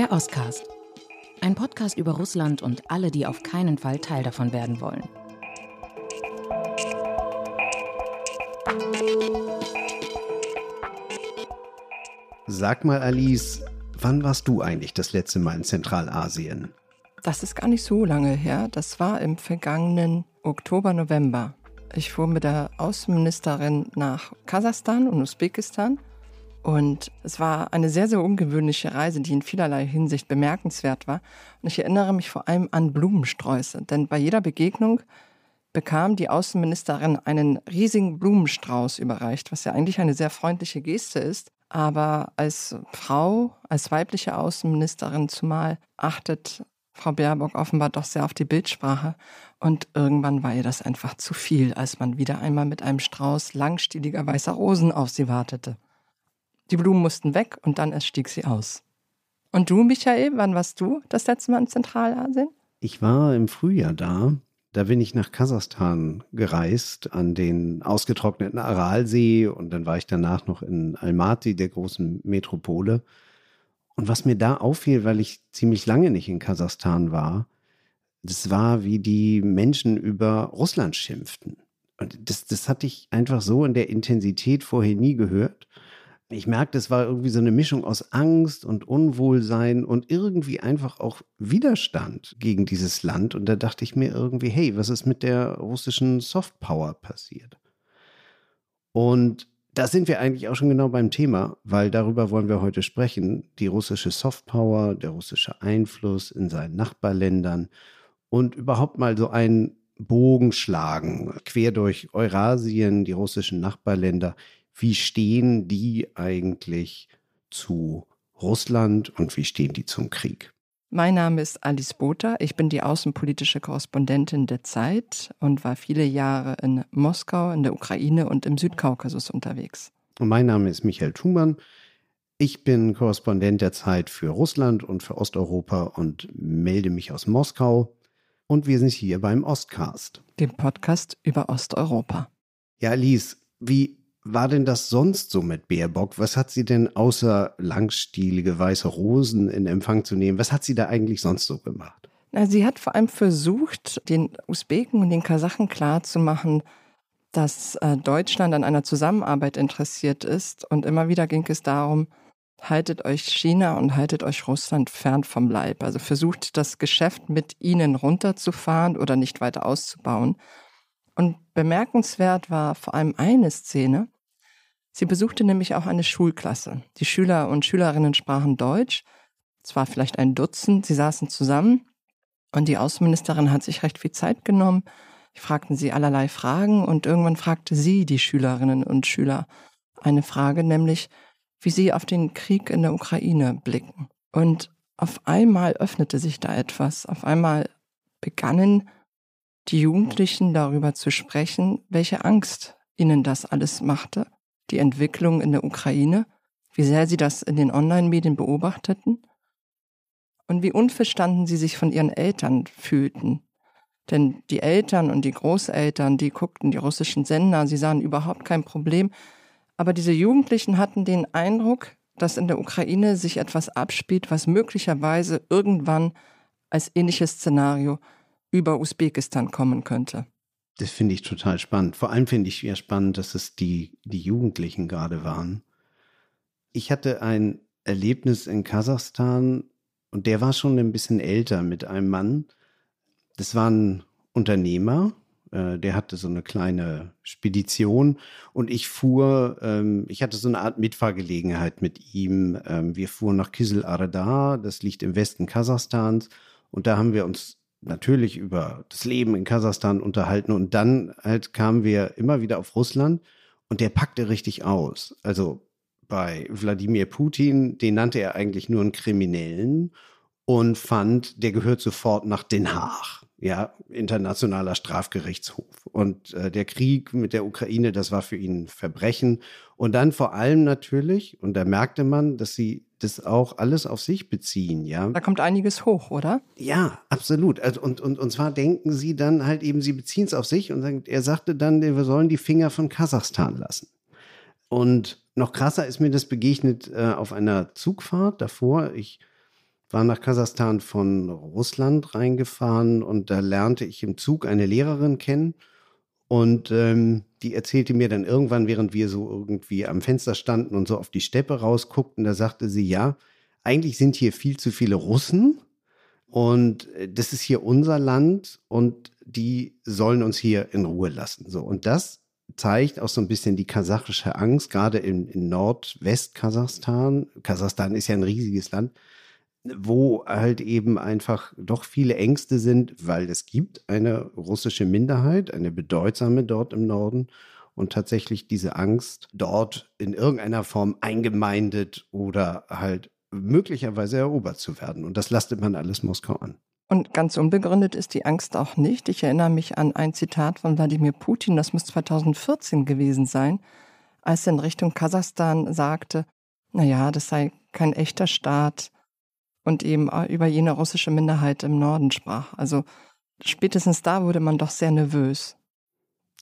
Der Oscast. Ein Podcast über Russland und alle, die auf keinen Fall Teil davon werden wollen. Sag mal, Alice, wann warst du eigentlich das letzte Mal in Zentralasien? Das ist gar nicht so lange her. Das war im vergangenen Oktober, November. Ich fuhr mit der Außenministerin nach Kasachstan und Usbekistan. Und es war eine sehr, sehr ungewöhnliche Reise, die in vielerlei Hinsicht bemerkenswert war. Und ich erinnere mich vor allem an Blumensträuße. Denn bei jeder Begegnung bekam die Außenministerin einen riesigen Blumenstrauß überreicht, was ja eigentlich eine sehr freundliche Geste ist. Aber als Frau, als weibliche Außenministerin zumal, achtet Frau Baerbock offenbar doch sehr auf die Bildsprache. Und irgendwann war ihr das einfach zu viel, als man wieder einmal mit einem Strauß langstieliger weißer Rosen auf sie wartete. Die Blumen mussten weg und dann erst stieg sie aus. Und du, Michael, wann warst du das letzte Mal in Zentralasien? Ich war im Frühjahr da. Da bin ich nach Kasachstan gereist, an den ausgetrockneten Aralsee und dann war ich danach noch in Almaty, der großen Metropole. Und was mir da auffiel, weil ich ziemlich lange nicht in Kasachstan war, das war, wie die Menschen über Russland schimpften. Und das, das hatte ich einfach so in der Intensität vorher nie gehört. Ich merkte, es war irgendwie so eine Mischung aus Angst und Unwohlsein und irgendwie einfach auch Widerstand gegen dieses Land. Und da dachte ich mir irgendwie, hey, was ist mit der russischen Softpower passiert? Und da sind wir eigentlich auch schon genau beim Thema, weil darüber wollen wir heute sprechen. Die russische Softpower, der russische Einfluss in seinen Nachbarländern und überhaupt mal so einen Bogen schlagen, quer durch Eurasien, die russischen Nachbarländer. Wie stehen die eigentlich zu Russland und wie stehen die zum Krieg? Mein Name ist Alice Botha. Ich bin die außenpolitische Korrespondentin der Zeit und war viele Jahre in Moskau, in der Ukraine und im Südkaukasus unterwegs. Und mein Name ist Michael Thumann. Ich bin Korrespondent der Zeit für Russland und für Osteuropa und melde mich aus Moskau. Und wir sind hier beim Ostcast, dem Podcast über Osteuropa. Ja, Alice, wie war denn das sonst so mit Baerbock? Was hat sie denn außer langstielige weiße Rosen in Empfang zu nehmen? Was hat sie da eigentlich sonst so gemacht? Na, sie hat vor allem versucht, den Usbeken und den Kasachen klarzumachen, dass äh, Deutschland an einer Zusammenarbeit interessiert ist. Und immer wieder ging es darum, haltet euch China und haltet euch Russland fern vom Leib. Also versucht das Geschäft mit ihnen runterzufahren oder nicht weiter auszubauen. Und bemerkenswert war vor allem eine Szene. Sie besuchte nämlich auch eine Schulklasse. Die Schüler und Schülerinnen sprachen Deutsch. Es war vielleicht ein Dutzend. Sie saßen zusammen und die Außenministerin hat sich recht viel Zeit genommen. Ich fragten sie allerlei Fragen und irgendwann fragte sie die Schülerinnen und Schüler eine Frage, nämlich wie sie auf den Krieg in der Ukraine blicken. Und auf einmal öffnete sich da etwas. Auf einmal begannen die Jugendlichen darüber zu sprechen, welche Angst ihnen das alles machte, die Entwicklung in der Ukraine, wie sehr sie das in den Online-Medien beobachteten und wie unverstanden sie sich von ihren Eltern fühlten. Denn die Eltern und die Großeltern, die guckten die russischen Sender, sie sahen überhaupt kein Problem. Aber diese Jugendlichen hatten den Eindruck, dass in der Ukraine sich etwas abspielt, was möglicherweise irgendwann als ähnliches Szenario über Usbekistan kommen könnte. Das finde ich total spannend. Vor allem finde ich ja spannend, dass es die, die Jugendlichen gerade waren. Ich hatte ein Erlebnis in Kasachstan und der war schon ein bisschen älter mit einem Mann. Das war ein Unternehmer, äh, der hatte so eine kleine Spedition und ich fuhr, ähm, ich hatte so eine Art Mitfahrgelegenheit mit ihm. Ähm, wir fuhren nach Kizil Arda, das liegt im Westen Kasachstans und da haben wir uns natürlich über das Leben in Kasachstan unterhalten und dann halt kamen wir immer wieder auf Russland und der packte richtig aus. Also bei Wladimir Putin, den nannte er eigentlich nur einen Kriminellen und fand, der gehört sofort nach Den Haag, ja, internationaler Strafgerichtshof. Und äh, der Krieg mit der Ukraine, das war für ihn Verbrechen. Und dann vor allem natürlich, und da merkte man, dass sie das auch alles auf sich beziehen, ja. Da kommt einiges hoch, oder? Ja, absolut. Also, und, und, und zwar denken sie dann halt eben, sie beziehen es auf sich und sagen, er sagte dann, wir sollen die Finger von Kasachstan lassen. Und noch krasser ist mir das begegnet äh, auf einer Zugfahrt davor. Ich war nach Kasachstan von Russland reingefahren und da lernte ich im Zug eine Lehrerin kennen und ähm, die erzählte mir dann irgendwann, während wir so irgendwie am Fenster standen und so auf die Steppe rausguckten, da sagte sie, ja, eigentlich sind hier viel zu viele Russen und äh, das ist hier unser Land und die sollen uns hier in Ruhe lassen. So, und das zeigt auch so ein bisschen die kasachische Angst, gerade in, in Nordwest-Kasachstan. Kasachstan ist ja ein riesiges Land, wo halt eben einfach doch viele Ängste sind, weil es gibt eine russische Minderheit, eine bedeutsame dort im Norden und tatsächlich diese Angst, dort in irgendeiner Form eingemeindet oder halt möglicherweise erobert zu werden. Und das lastet man alles Moskau an. Und ganz unbegründet ist die Angst auch nicht. Ich erinnere mich an ein Zitat von Wladimir Putin, das muss 2014 gewesen sein, als er in Richtung Kasachstan sagte, naja, das sei kein echter Staat und eben über jene russische Minderheit im Norden sprach. Also spätestens da wurde man doch sehr nervös.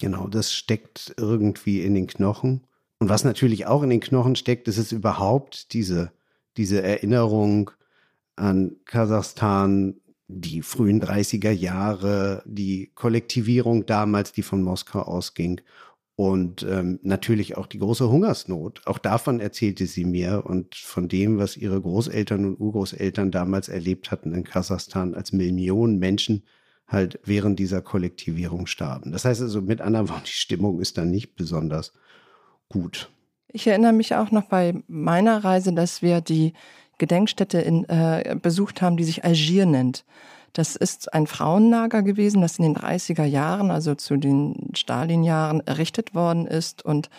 Genau, das steckt irgendwie in den Knochen. Und was natürlich auch in den Knochen steckt, ist es überhaupt diese, diese Erinnerung an Kasachstan, die frühen 30er Jahre, die Kollektivierung damals, die von Moskau ausging und ähm, natürlich auch die große Hungersnot. Auch davon erzählte sie mir und von dem, was ihre Großeltern und Urgroßeltern damals erlebt hatten in Kasachstan, als Millionen Menschen halt während dieser Kollektivierung starben. Das heißt also, mit anderen Worten, die Stimmung ist dann nicht besonders gut. Ich erinnere mich auch noch bei meiner Reise, dass wir die Gedenkstätte in, äh, besucht haben, die sich Algier nennt. Das ist ein Frauenlager gewesen, das in den 30er Jahren, also zu den Stalin-Jahren, errichtet worden ist und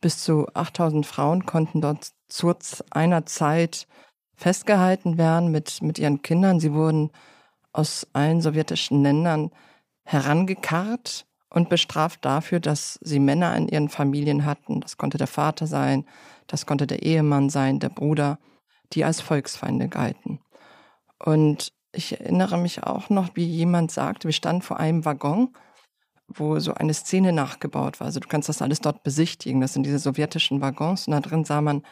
bis zu 8000 Frauen konnten dort zu einer Zeit festgehalten werden mit, mit ihren Kindern. Sie wurden aus allen sowjetischen Ländern herangekarrt und bestraft dafür, dass sie Männer in ihren Familien hatten. Das konnte der Vater sein, das konnte der Ehemann sein, der Bruder die als Volksfeinde galten. Und ich erinnere mich auch noch, wie jemand sagte, wir standen vor einem Waggon, wo so eine Szene nachgebaut war. Also du kannst das alles dort besichtigen. Das sind diese sowjetischen Waggons und da drin sah man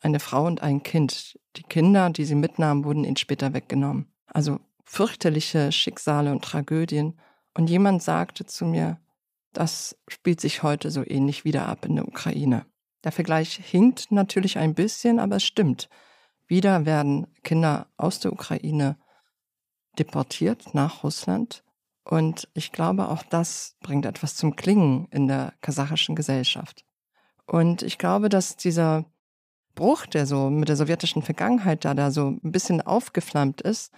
eine Frau und ein Kind. Die Kinder, die sie mitnahmen, wurden ihnen später weggenommen. Also fürchterliche Schicksale und Tragödien. Und jemand sagte zu mir, das spielt sich heute so ähnlich wieder ab in der Ukraine. Der Vergleich hinkt natürlich ein bisschen, aber es stimmt. Wieder werden Kinder aus der Ukraine deportiert nach Russland. Und ich glaube, auch das bringt etwas zum Klingen in der kasachischen Gesellschaft. Und ich glaube, dass dieser Bruch, der so mit der sowjetischen Vergangenheit da, da so ein bisschen aufgeflammt ist,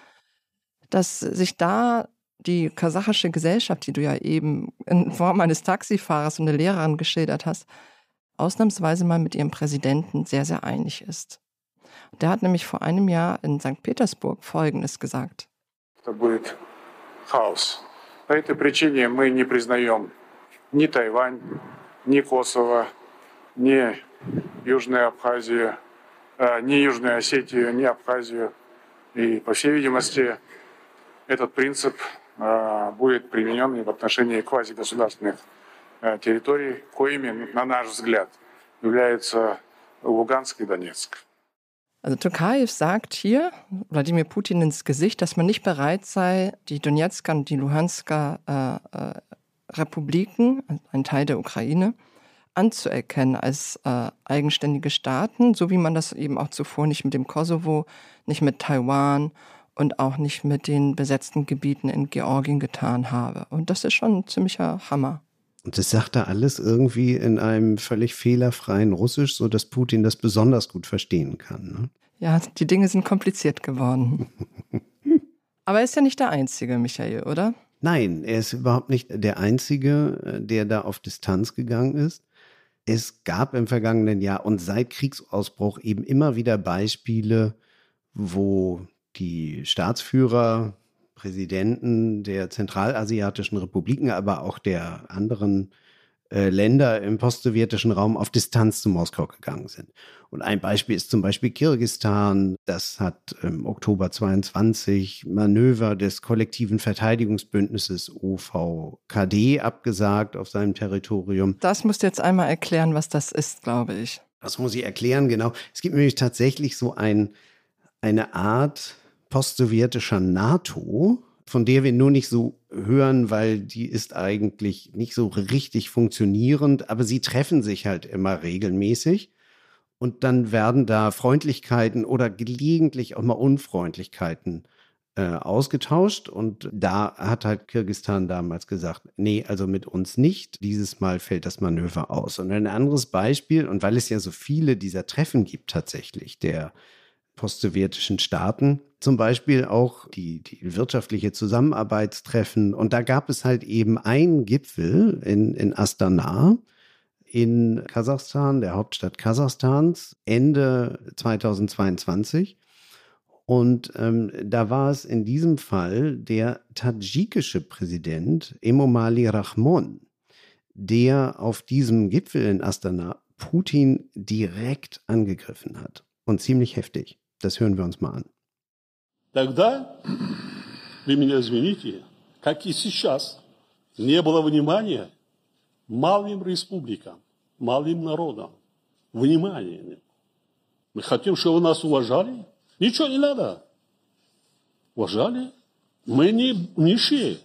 dass sich da die kasachische Gesellschaft, die du ja eben in Form eines Taxifahrers und der Lehrerin geschildert hast, ausnahmsweise mal mit ihrem Präsidenten sehr, sehr einig ist. Der hat nämlich vor einem Jahr in St. Petersburg Folgendes gesagt. Это будет хаос. По этой причине мы не признаем ни Тайвань, ни Косово, ни Южную Абхазию, ни Южную Осетию, ни Абхазию. И, по всей видимости, этот принцип будет применен и в отношении квазигосударственных территорий, коими, на наш взгляд, являются Луганск и Донецк. Also Tokayev sagt hier Wladimir Putin ins Gesicht, dass man nicht bereit sei, die Donetsker und die Luhansker äh, äh, Republiken, ein Teil der Ukraine, anzuerkennen als äh, eigenständige Staaten, so wie man das eben auch zuvor nicht mit dem Kosovo, nicht mit Taiwan und auch nicht mit den besetzten Gebieten in Georgien getan habe. Und das ist schon ein ziemlicher Hammer. Und das sagt er alles irgendwie in einem völlig fehlerfreien Russisch, so dass Putin das besonders gut verstehen kann. Ne? Ja, die Dinge sind kompliziert geworden. Aber er ist ja nicht der Einzige, Michael, oder? Nein, er ist überhaupt nicht der Einzige, der da auf Distanz gegangen ist. Es gab im vergangenen Jahr und seit Kriegsausbruch eben immer wieder Beispiele, wo die Staatsführer Präsidenten der zentralasiatischen Republiken, aber auch der anderen äh, Länder im postsowjetischen Raum auf Distanz zu Moskau gegangen sind. Und ein Beispiel ist zum Beispiel Kirgistan. Das hat im Oktober 22 Manöver des kollektiven Verteidigungsbündnisses OVKD abgesagt auf seinem Territorium. Das musst du jetzt einmal erklären, was das ist, glaube ich. Das muss ich erklären, genau. Es gibt nämlich tatsächlich so ein, eine Art postsowjetischer NATO, von der wir nur nicht so hören, weil die ist eigentlich nicht so richtig funktionierend, aber sie treffen sich halt immer regelmäßig. Und dann werden da Freundlichkeiten oder gelegentlich auch mal Unfreundlichkeiten äh, ausgetauscht. Und da hat halt Kirgistan damals gesagt, nee, also mit uns nicht. Dieses Mal fällt das Manöver aus. Und ein anderes Beispiel, und weil es ja so viele dieser Treffen gibt tatsächlich, der postsowjetischen Staaten, zum Beispiel auch die, die wirtschaftliche Zusammenarbeitstreffen. Und da gab es halt eben einen Gipfel in, in Astana, in Kasachstan, der Hauptstadt Kasachstans, Ende 2022. Und ähm, da war es in diesem Fall der tadschikische Präsident Emomali Rahmon, der auf diesem Gipfel in Astana Putin direkt angegriffen hat. Und ziemlich heftig. Das hören wir uns mal an. Тогда, вы меня извините, как и сейчас, не было внимания малым республикам, малым народам. Внимание. Мы хотим, чтобы нас уважали. Ничего не надо. Уважали. Мы не нищие.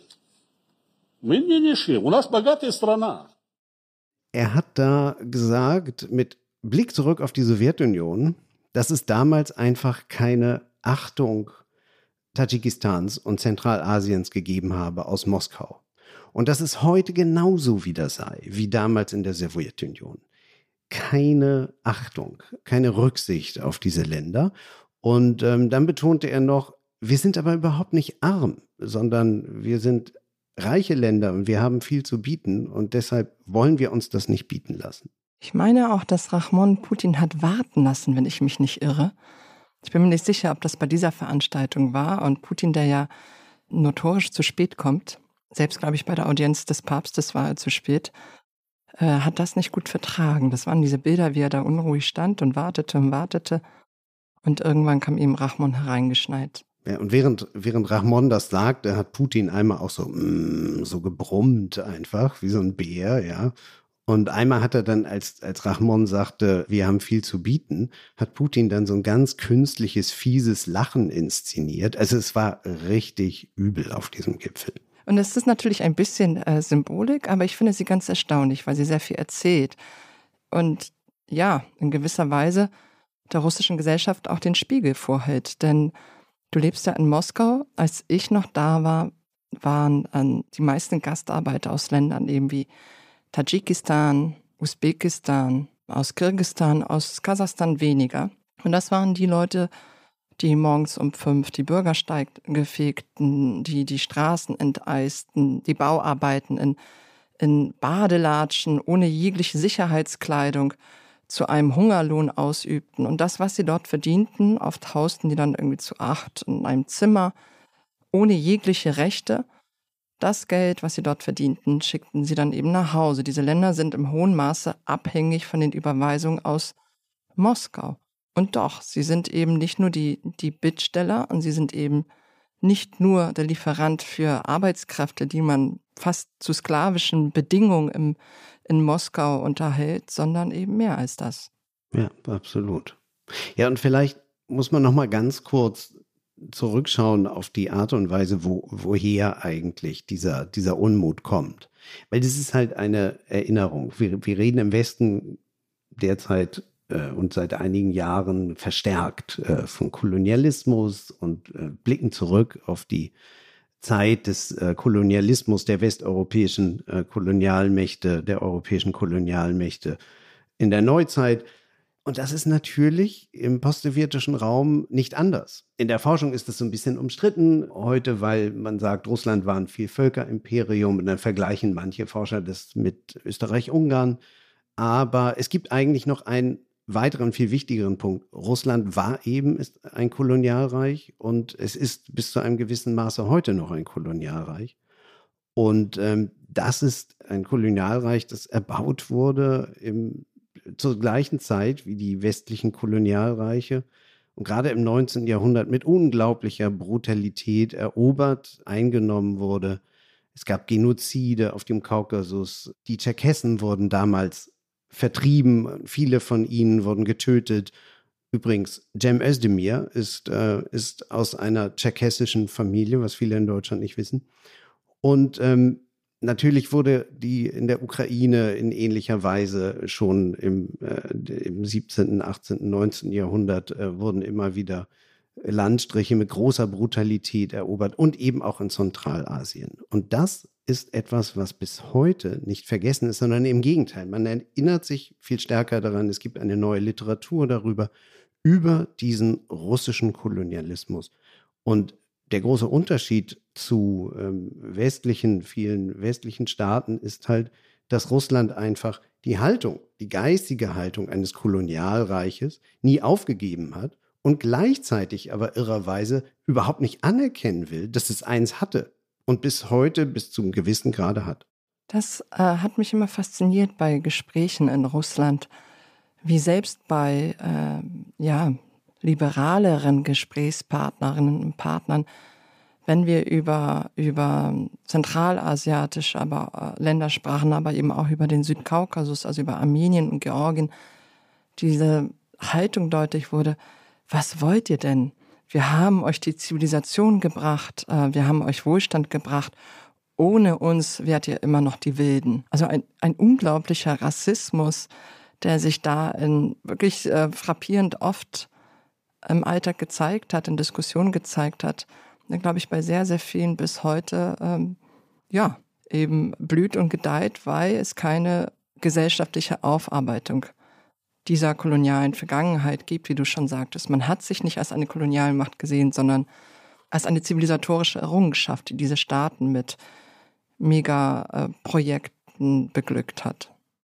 Мы не нищие. У нас богатая страна. Er hat da gesagt, mit Blick zurück auf die Sowjetunion, dass es damals einfach keine Achtung Tadschikistans und Zentralasiens gegeben habe aus Moskau. Und dass es heute genauso wieder sei wie damals in der Sowjetunion. Keine Achtung, keine Rücksicht auf diese Länder. Und ähm, dann betonte er noch, wir sind aber überhaupt nicht arm, sondern wir sind reiche Länder und wir haben viel zu bieten und deshalb wollen wir uns das nicht bieten lassen. Ich meine auch, dass Rahmon Putin hat warten lassen, wenn ich mich nicht irre. Ich bin mir nicht sicher, ob das bei dieser Veranstaltung war und Putin, der ja notorisch zu spät kommt, selbst glaube ich bei der Audienz des Papstes war er zu spät, äh, hat das nicht gut vertragen. Das waren diese Bilder, wie er da unruhig stand und wartete und wartete. Und irgendwann kam ihm Rahmon hereingeschneit. Ja, und während, während Rahmon das sagte, hat Putin einmal auch so, mm, so gebrummt einfach, wie so ein Bär, ja. Und einmal hat er dann, als, als Rahmon sagte, wir haben viel zu bieten, hat Putin dann so ein ganz künstliches, fieses Lachen inszeniert. Also es war richtig übel auf diesem Gipfel. Und es ist natürlich ein bisschen äh, Symbolik, aber ich finde sie ganz erstaunlich, weil sie sehr viel erzählt. Und ja, in gewisser Weise der russischen Gesellschaft auch den Spiegel vorhält. Denn du lebst ja in Moskau. Als ich noch da war, waren äh, die meisten Gastarbeiter aus Ländern eben wie Tadschikistan, Usbekistan, aus Kirgistan, aus Kasachstan weniger. Und das waren die Leute, die morgens um fünf die Bürgersteig gefegten, die die Straßen enteisten, die Bauarbeiten in, in Badelatschen ohne jegliche Sicherheitskleidung zu einem Hungerlohn ausübten. Und das, was sie dort verdienten, oft hausten die dann irgendwie zu acht in einem Zimmer, ohne jegliche Rechte. Das Geld, was sie dort verdienten, schickten sie dann eben nach Hause. Diese Länder sind im hohen Maße abhängig von den Überweisungen aus Moskau. Und doch, sie sind eben nicht nur die, die Bittsteller und sie sind eben nicht nur der Lieferant für Arbeitskräfte, die man fast zu sklavischen Bedingungen im, in Moskau unterhält, sondern eben mehr als das. Ja, absolut. Ja, und vielleicht muss man noch mal ganz kurz zurückschauen auf die Art und Weise, wo, woher eigentlich dieser, dieser Unmut kommt. Weil das ist halt eine Erinnerung. Wir, wir reden im Westen derzeit äh, und seit einigen Jahren verstärkt äh, von Kolonialismus und äh, blicken zurück auf die Zeit des äh, Kolonialismus der westeuropäischen äh, Kolonialmächte, der europäischen Kolonialmächte in der Neuzeit. Und das ist natürlich im postsowjetischen Raum nicht anders. In der Forschung ist es so ein bisschen umstritten heute, weil man sagt, Russland war ein Vielvölkerimperium und dann vergleichen manche Forscher das mit Österreich-Ungarn. Aber es gibt eigentlich noch einen weiteren, viel wichtigeren Punkt. Russland war eben ist ein Kolonialreich und es ist bis zu einem gewissen Maße heute noch ein Kolonialreich. Und ähm, das ist ein Kolonialreich, das erbaut wurde im zur gleichen Zeit wie die westlichen Kolonialreiche und gerade im 19. Jahrhundert mit unglaublicher Brutalität erobert, eingenommen wurde. Es gab Genozide auf dem Kaukasus. Die Tscherkessen wurden damals vertrieben, viele von ihnen wurden getötet. Übrigens, Cem Özdemir ist, äh, ist aus einer tscherkessischen Familie, was viele in Deutschland nicht wissen. Und ähm, natürlich wurde die in der Ukraine in ähnlicher Weise schon im, äh, im 17., 18., 19. Jahrhundert äh, wurden immer wieder Landstriche mit großer Brutalität erobert und eben auch in Zentralasien. Und das ist etwas, was bis heute nicht vergessen ist, sondern im Gegenteil. Man erinnert sich viel stärker daran. Es gibt eine neue Literatur darüber, über diesen russischen Kolonialismus. Und der große Unterschied zu ähm, westlichen, vielen westlichen Staaten ist halt, dass Russland einfach die Haltung, die geistige Haltung eines Kolonialreiches nie aufgegeben hat und gleichzeitig aber irrerweise überhaupt nicht anerkennen will, dass es eins hatte und bis heute bis zum gewissen Grade hat. Das äh, hat mich immer fasziniert bei Gesprächen in Russland, wie selbst bei äh, ja, liberaleren Gesprächspartnerinnen und Partnern, wenn wir über, über zentralasiatische aber, äh, Länder sprachen, aber eben auch über den Südkaukasus, also über Armenien und Georgien, diese Haltung deutlich wurde, was wollt ihr denn? Wir haben euch die Zivilisation gebracht, äh, wir haben euch Wohlstand gebracht. Ohne uns wärt ihr immer noch die Wilden. Also ein, ein unglaublicher Rassismus, der sich da in wirklich äh, frappierend oft im Alltag gezeigt hat, in Diskussionen gezeigt hat, der, glaube ich, bei sehr, sehr vielen bis heute, ähm, ja, eben blüht und gedeiht, weil es keine gesellschaftliche Aufarbeitung dieser kolonialen Vergangenheit gibt, wie du schon sagtest. Man hat sich nicht als eine Kolonialmacht gesehen, sondern als eine zivilisatorische Errungenschaft, die diese Staaten mit Megaprojekten beglückt hat.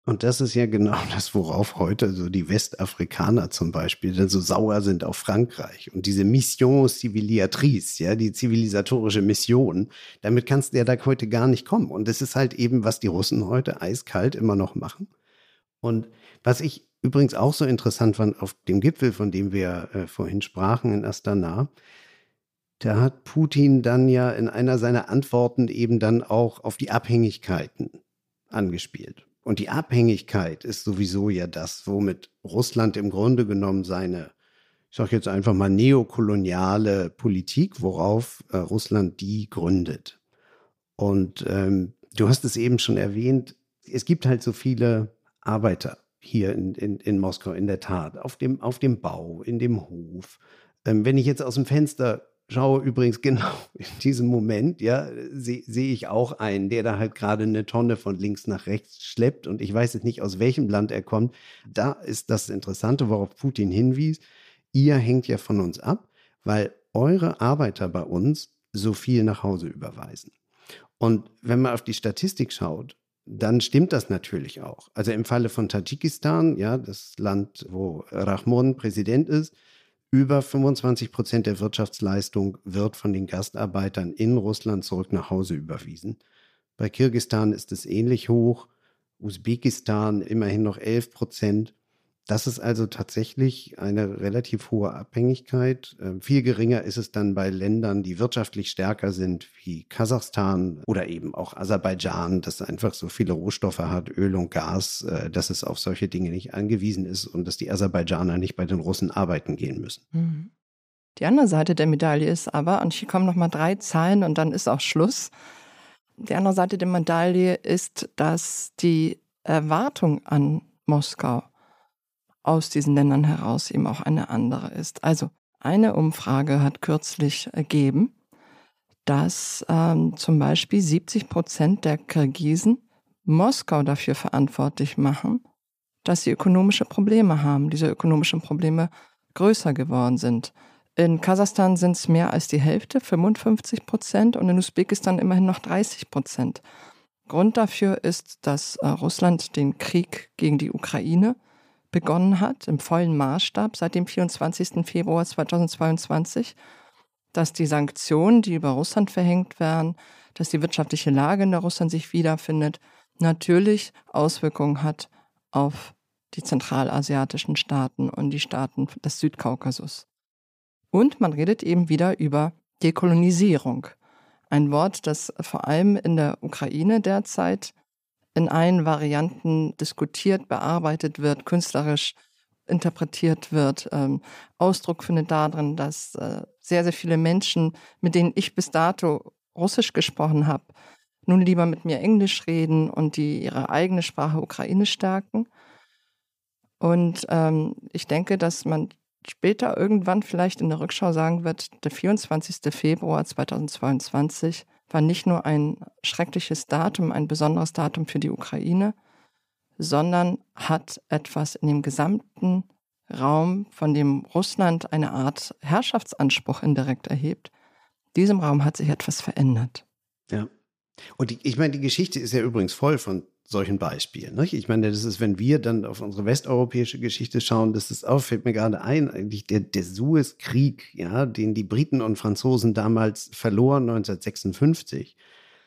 Und das ist ja genau das, worauf heute so die Westafrikaner zum Beispiel dann so sauer sind auf Frankreich. Und diese Mission Civiliatrice, ja, die zivilisatorische Mission, damit kannst du ja da heute gar nicht kommen. Und das ist halt eben, was die Russen heute eiskalt immer noch machen. Und was ich übrigens auch so interessant fand auf dem Gipfel, von dem wir äh, vorhin sprachen in Astana, da hat Putin dann ja in einer seiner Antworten eben dann auch auf die Abhängigkeiten angespielt. Und die Abhängigkeit ist sowieso ja das, womit Russland im Grunde genommen seine, ich sage jetzt einfach mal, neokoloniale Politik, worauf äh, Russland die gründet. Und ähm, du hast es eben schon erwähnt, es gibt halt so viele Arbeiter hier in, in, in Moskau, in der Tat, auf dem, auf dem Bau, in dem Hof. Ähm, wenn ich jetzt aus dem Fenster schaue, übrigens genau in diesem Moment, ja, sehe seh ich auch einen, der da halt gerade eine Tonne von links nach rechts schleppt und ich weiß jetzt nicht, aus welchem Land er kommt. Da ist das Interessante, worauf Putin hinwies. Ihr hängt ja von uns ab, weil eure Arbeiter bei uns so viel nach Hause überweisen. Und wenn man auf die Statistik schaut, dann stimmt das natürlich auch. Also im Falle von Tadschikistan, ja, das Land, wo Rahmon Präsident ist, über 25 Prozent der Wirtschaftsleistung wird von den Gastarbeitern in Russland zurück nach Hause überwiesen. Bei Kirgistan ist es ähnlich hoch, Usbekistan immerhin noch 11 Prozent. Das ist also tatsächlich eine relativ hohe Abhängigkeit. Ähm, viel geringer ist es dann bei Ländern, die wirtschaftlich stärker sind, wie Kasachstan oder eben auch Aserbaidschan, das einfach so viele Rohstoffe hat, Öl und Gas, äh, dass es auf solche Dinge nicht angewiesen ist und dass die Aserbaidschaner nicht bei den Russen arbeiten gehen müssen. Mhm. Die andere Seite der Medaille ist aber, und hier kommen nochmal drei Zahlen und dann ist auch Schluss. Die andere Seite der Medaille ist, dass die Erwartung an Moskau aus diesen Ländern heraus eben auch eine andere ist. Also eine Umfrage hat kürzlich ergeben, dass ähm, zum Beispiel 70 Prozent der Kirgisen Moskau dafür verantwortlich machen, dass sie ökonomische Probleme haben, diese ökonomischen Probleme größer geworden sind. In Kasachstan sind es mehr als die Hälfte, 55 Prozent, und in Usbekistan immerhin noch 30 Prozent. Grund dafür ist, dass äh, Russland den Krieg gegen die Ukraine begonnen hat, im vollen Maßstab seit dem 24. Februar 2022, dass die Sanktionen, die über Russland verhängt werden, dass die wirtschaftliche Lage in der Russland sich wiederfindet, natürlich Auswirkungen hat auf die zentralasiatischen Staaten und die Staaten des Südkaukasus. Und man redet eben wieder über Dekolonisierung. Ein Wort, das vor allem in der Ukraine derzeit in allen Varianten diskutiert, bearbeitet wird, künstlerisch interpretiert wird. Ähm, Ausdruck findet darin, dass äh, sehr, sehr viele Menschen, mit denen ich bis dato Russisch gesprochen habe, nun lieber mit mir Englisch reden und die ihre eigene Sprache Ukrainisch stärken. Und ähm, ich denke, dass man später irgendwann vielleicht in der Rückschau sagen wird, der 24. Februar 2022 war nicht nur ein schreckliches Datum, ein besonderes Datum für die Ukraine, sondern hat etwas in dem gesamten Raum, von dem Russland eine Art Herrschaftsanspruch indirekt erhebt, diesem Raum hat sich etwas verändert. Ja. Und die, ich meine, die Geschichte ist ja übrigens voll von solchen Beispielen. Nicht? Ich meine, das ist, wenn wir dann auf unsere westeuropäische Geschichte schauen, das ist auch, fällt mir gerade ein, eigentlich der, der Suezkrieg, ja, den die Briten und Franzosen damals verloren, 1956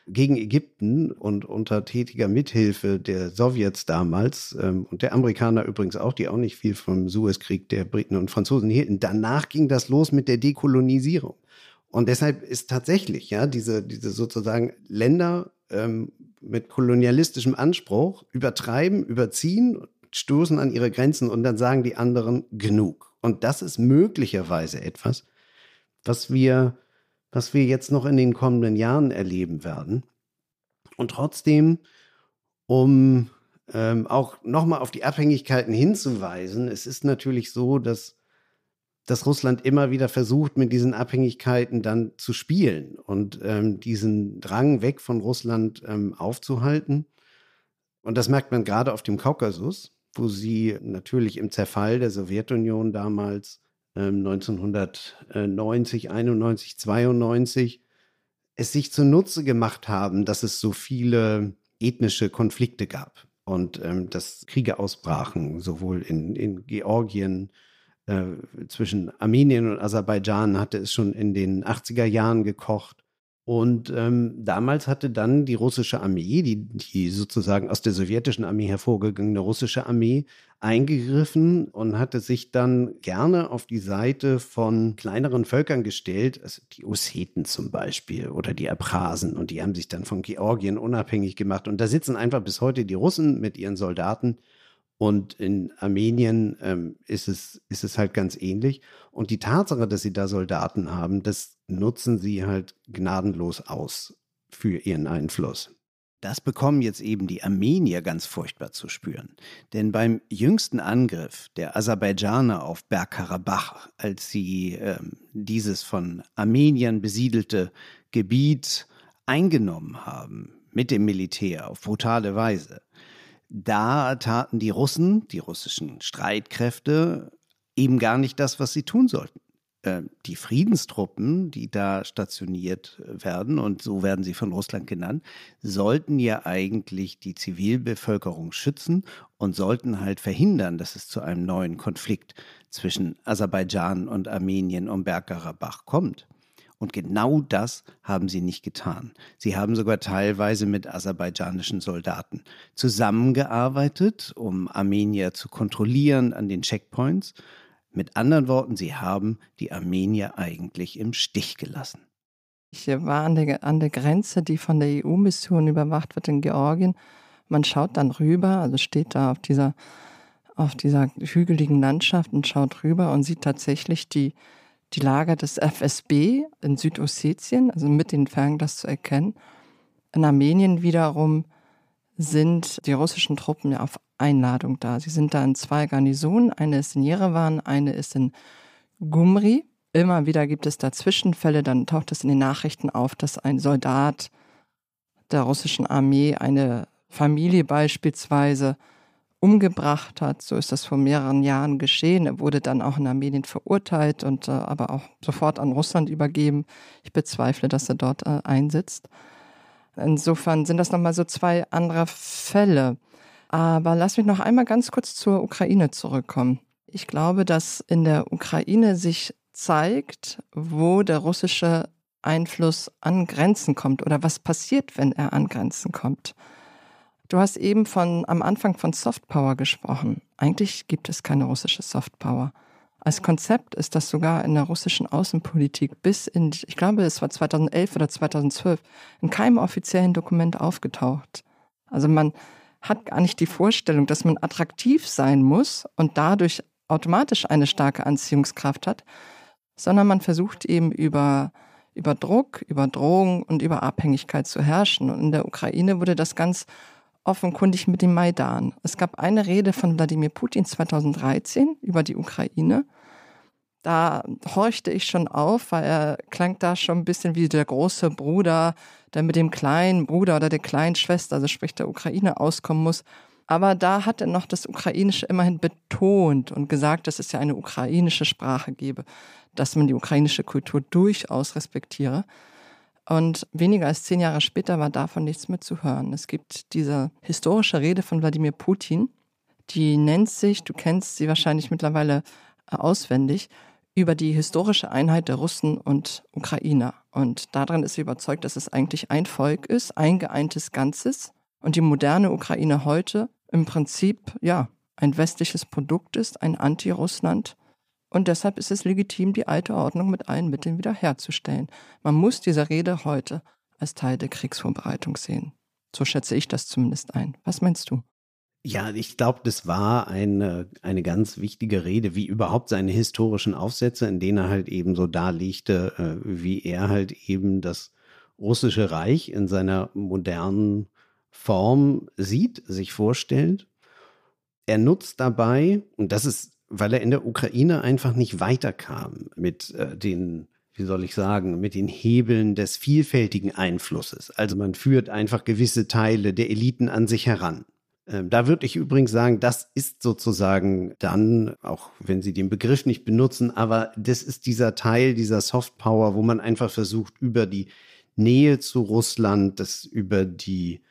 gegen Ägypten und unter tätiger Mithilfe der Sowjets damals ähm, und der Amerikaner übrigens auch, die auch nicht viel vom Suezkrieg der Briten und Franzosen hielten. Danach ging das los mit der Dekolonisierung. Und deshalb ist tatsächlich, ja, diese, diese sozusagen Länder ähm, mit kolonialistischem Anspruch übertreiben, überziehen, stoßen an ihre Grenzen und dann sagen die anderen genug. Und das ist möglicherweise etwas, was wir was wir jetzt noch in den kommenden Jahren erleben werden. Und trotzdem, um ähm, auch nochmal auf die Abhängigkeiten hinzuweisen, es ist natürlich so, dass, dass Russland immer wieder versucht, mit diesen Abhängigkeiten dann zu spielen und ähm, diesen Drang weg von Russland ähm, aufzuhalten. Und das merkt man gerade auf dem Kaukasus, wo sie natürlich im Zerfall der Sowjetunion damals 1990, 91, 92 es sich zunutze gemacht haben, dass es so viele ethnische Konflikte gab und ähm, dass Kriege ausbrachen, sowohl in, in Georgien, äh, zwischen Armenien und Aserbaidschan hatte es schon in den 80er Jahren gekocht. Und ähm, damals hatte dann die russische Armee, die, die sozusagen aus der sowjetischen Armee hervorgegangene russische Armee, eingegriffen und hatte sich dann gerne auf die Seite von kleineren Völkern gestellt, also die Osseten zum Beispiel oder die Abchasen. Und die haben sich dann von Georgien unabhängig gemacht. Und da sitzen einfach bis heute die Russen mit ihren Soldaten und in Armenien ähm, ist, es, ist es halt ganz ähnlich. Und die Tatsache, dass sie da Soldaten haben, das nutzen sie halt gnadenlos aus für ihren Einfluss. Das bekommen jetzt eben die Armenier ganz furchtbar zu spüren. Denn beim jüngsten Angriff der Aserbaidschaner auf Bergkarabach, als sie äh, dieses von Armeniern besiedelte Gebiet eingenommen haben mit dem Militär auf brutale Weise, da taten die Russen, die russischen Streitkräfte, eben gar nicht das, was sie tun sollten. Ähm, die Friedenstruppen, die da stationiert werden, und so werden sie von Russland genannt, sollten ja eigentlich die Zivilbevölkerung schützen und sollten halt verhindern, dass es zu einem neuen Konflikt zwischen Aserbaidschan und Armenien um Bergkarabach kommt. Und genau das haben sie nicht getan. Sie haben sogar teilweise mit aserbaidschanischen Soldaten zusammengearbeitet, um Armenier zu kontrollieren an den Checkpoints. Mit anderen Worten, sie haben die Armenier eigentlich im Stich gelassen. Ich war an der, an der Grenze, die von der EU-Mission überwacht wird in Georgien. Man schaut dann rüber, also steht da auf dieser, auf dieser hügeligen Landschaft und schaut rüber und sieht tatsächlich die, die Lager des FSB in Südossetien, also mit den Fernglas zu erkennen. In Armenien wiederum sind die russischen Truppen ja auf Einladung da. Sie sind da in zwei Garnisonen. Eine ist in Jerewan, eine ist in Gumri. Immer wieder gibt es da Zwischenfälle. Dann taucht es in den Nachrichten auf, dass ein Soldat der russischen Armee eine Familie beispielsweise umgebracht hat. So ist das vor mehreren Jahren geschehen. Er wurde dann auch in Armenien verurteilt und äh, aber auch sofort an Russland übergeben. Ich bezweifle, dass er dort äh, einsitzt. Insofern sind das nochmal so zwei andere Fälle. Aber lass mich noch einmal ganz kurz zur Ukraine zurückkommen. Ich glaube, dass in der Ukraine sich zeigt, wo der russische Einfluss an Grenzen kommt oder was passiert, wenn er an Grenzen kommt. Du hast eben von, am Anfang von Softpower gesprochen. Eigentlich gibt es keine russische Softpower. Als Konzept ist das sogar in der russischen Außenpolitik bis in, ich glaube, es war 2011 oder 2012, in keinem offiziellen Dokument aufgetaucht. Also man hat gar nicht die Vorstellung, dass man attraktiv sein muss und dadurch automatisch eine starke Anziehungskraft hat, sondern man versucht eben über, über Druck, über Drohung und über Abhängigkeit zu herrschen. Und in der Ukraine wurde das ganz offenkundig mit dem Maidan. Es gab eine Rede von Wladimir Putin 2013 über die Ukraine. Da horchte ich schon auf, weil er klang da schon ein bisschen wie der große Bruder, der mit dem kleinen Bruder oder der kleinen Schwester, also sprich der Ukraine, auskommen muss. Aber da hat er noch das Ukrainische immerhin betont und gesagt, dass es ja eine ukrainische Sprache gebe, dass man die ukrainische Kultur durchaus respektiere. Und weniger als zehn Jahre später war davon nichts mehr zu hören. Es gibt diese historische Rede von Wladimir Putin, die nennt sich, du kennst sie wahrscheinlich mittlerweile äh, auswendig, über die historische Einheit der Russen und Ukrainer. Und daran ist sie überzeugt, dass es eigentlich ein Volk ist, ein geeintes Ganzes und die moderne Ukraine heute im Prinzip, ja, ein westliches Produkt ist, ein Anti-Russland. Und deshalb ist es legitim, die alte Ordnung mit allen Mitteln wiederherzustellen. Man muss diese Rede heute als Teil der Kriegsvorbereitung sehen. So schätze ich das zumindest ein. Was meinst du? Ja, ich glaube, das war eine, eine ganz wichtige Rede, wie überhaupt seine historischen Aufsätze, in denen er halt eben so darlegte, äh, wie er halt eben das russische Reich in seiner modernen Form sieht, sich vorstellt. Er nutzt dabei, und das ist, weil er in der Ukraine einfach nicht weiterkam mit äh, den, wie soll ich sagen, mit den Hebeln des vielfältigen Einflusses. Also man führt einfach gewisse Teile der Eliten an sich heran. Ähm, da würde ich übrigens sagen, das ist sozusagen dann, auch wenn Sie den Begriff nicht benutzen, aber das ist dieser Teil dieser Soft Power, wo man einfach versucht, über die Nähe zu Russland, das über die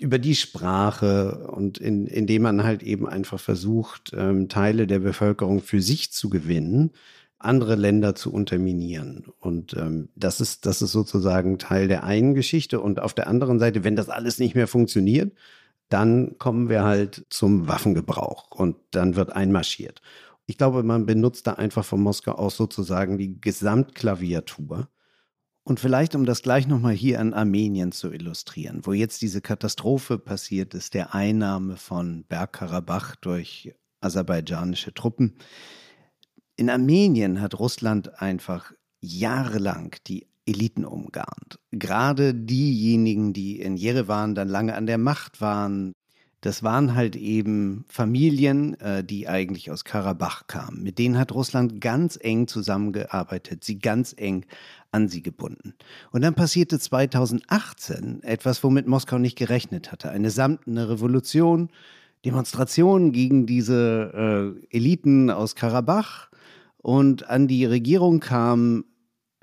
über die Sprache und in, indem man halt eben einfach versucht, ähm, Teile der Bevölkerung für sich zu gewinnen, andere Länder zu unterminieren. Und ähm, das ist, das ist sozusagen Teil der einen Geschichte. Und auf der anderen Seite, wenn das alles nicht mehr funktioniert, dann kommen wir halt zum Waffengebrauch und dann wird einmarschiert. Ich glaube, man benutzt da einfach von Moskau aus sozusagen die Gesamtklaviatur und vielleicht, um das gleich nochmal hier an Armenien zu illustrieren, wo jetzt diese Katastrophe passiert ist, der Einnahme von Bergkarabach durch aserbaidschanische Truppen. In Armenien hat Russland einfach jahrelang die Eliten umgarnt. Gerade diejenigen, die in Jerewan dann lange an der Macht waren, das waren halt eben Familien, äh, die eigentlich aus Karabach kamen. Mit denen hat Russland ganz eng zusammengearbeitet, sie ganz eng an sie gebunden. Und dann passierte 2018 etwas, womit Moskau nicht gerechnet hatte. Eine samtene Revolution, Demonstrationen gegen diese äh, Eliten aus Karabach. Und an die Regierung kam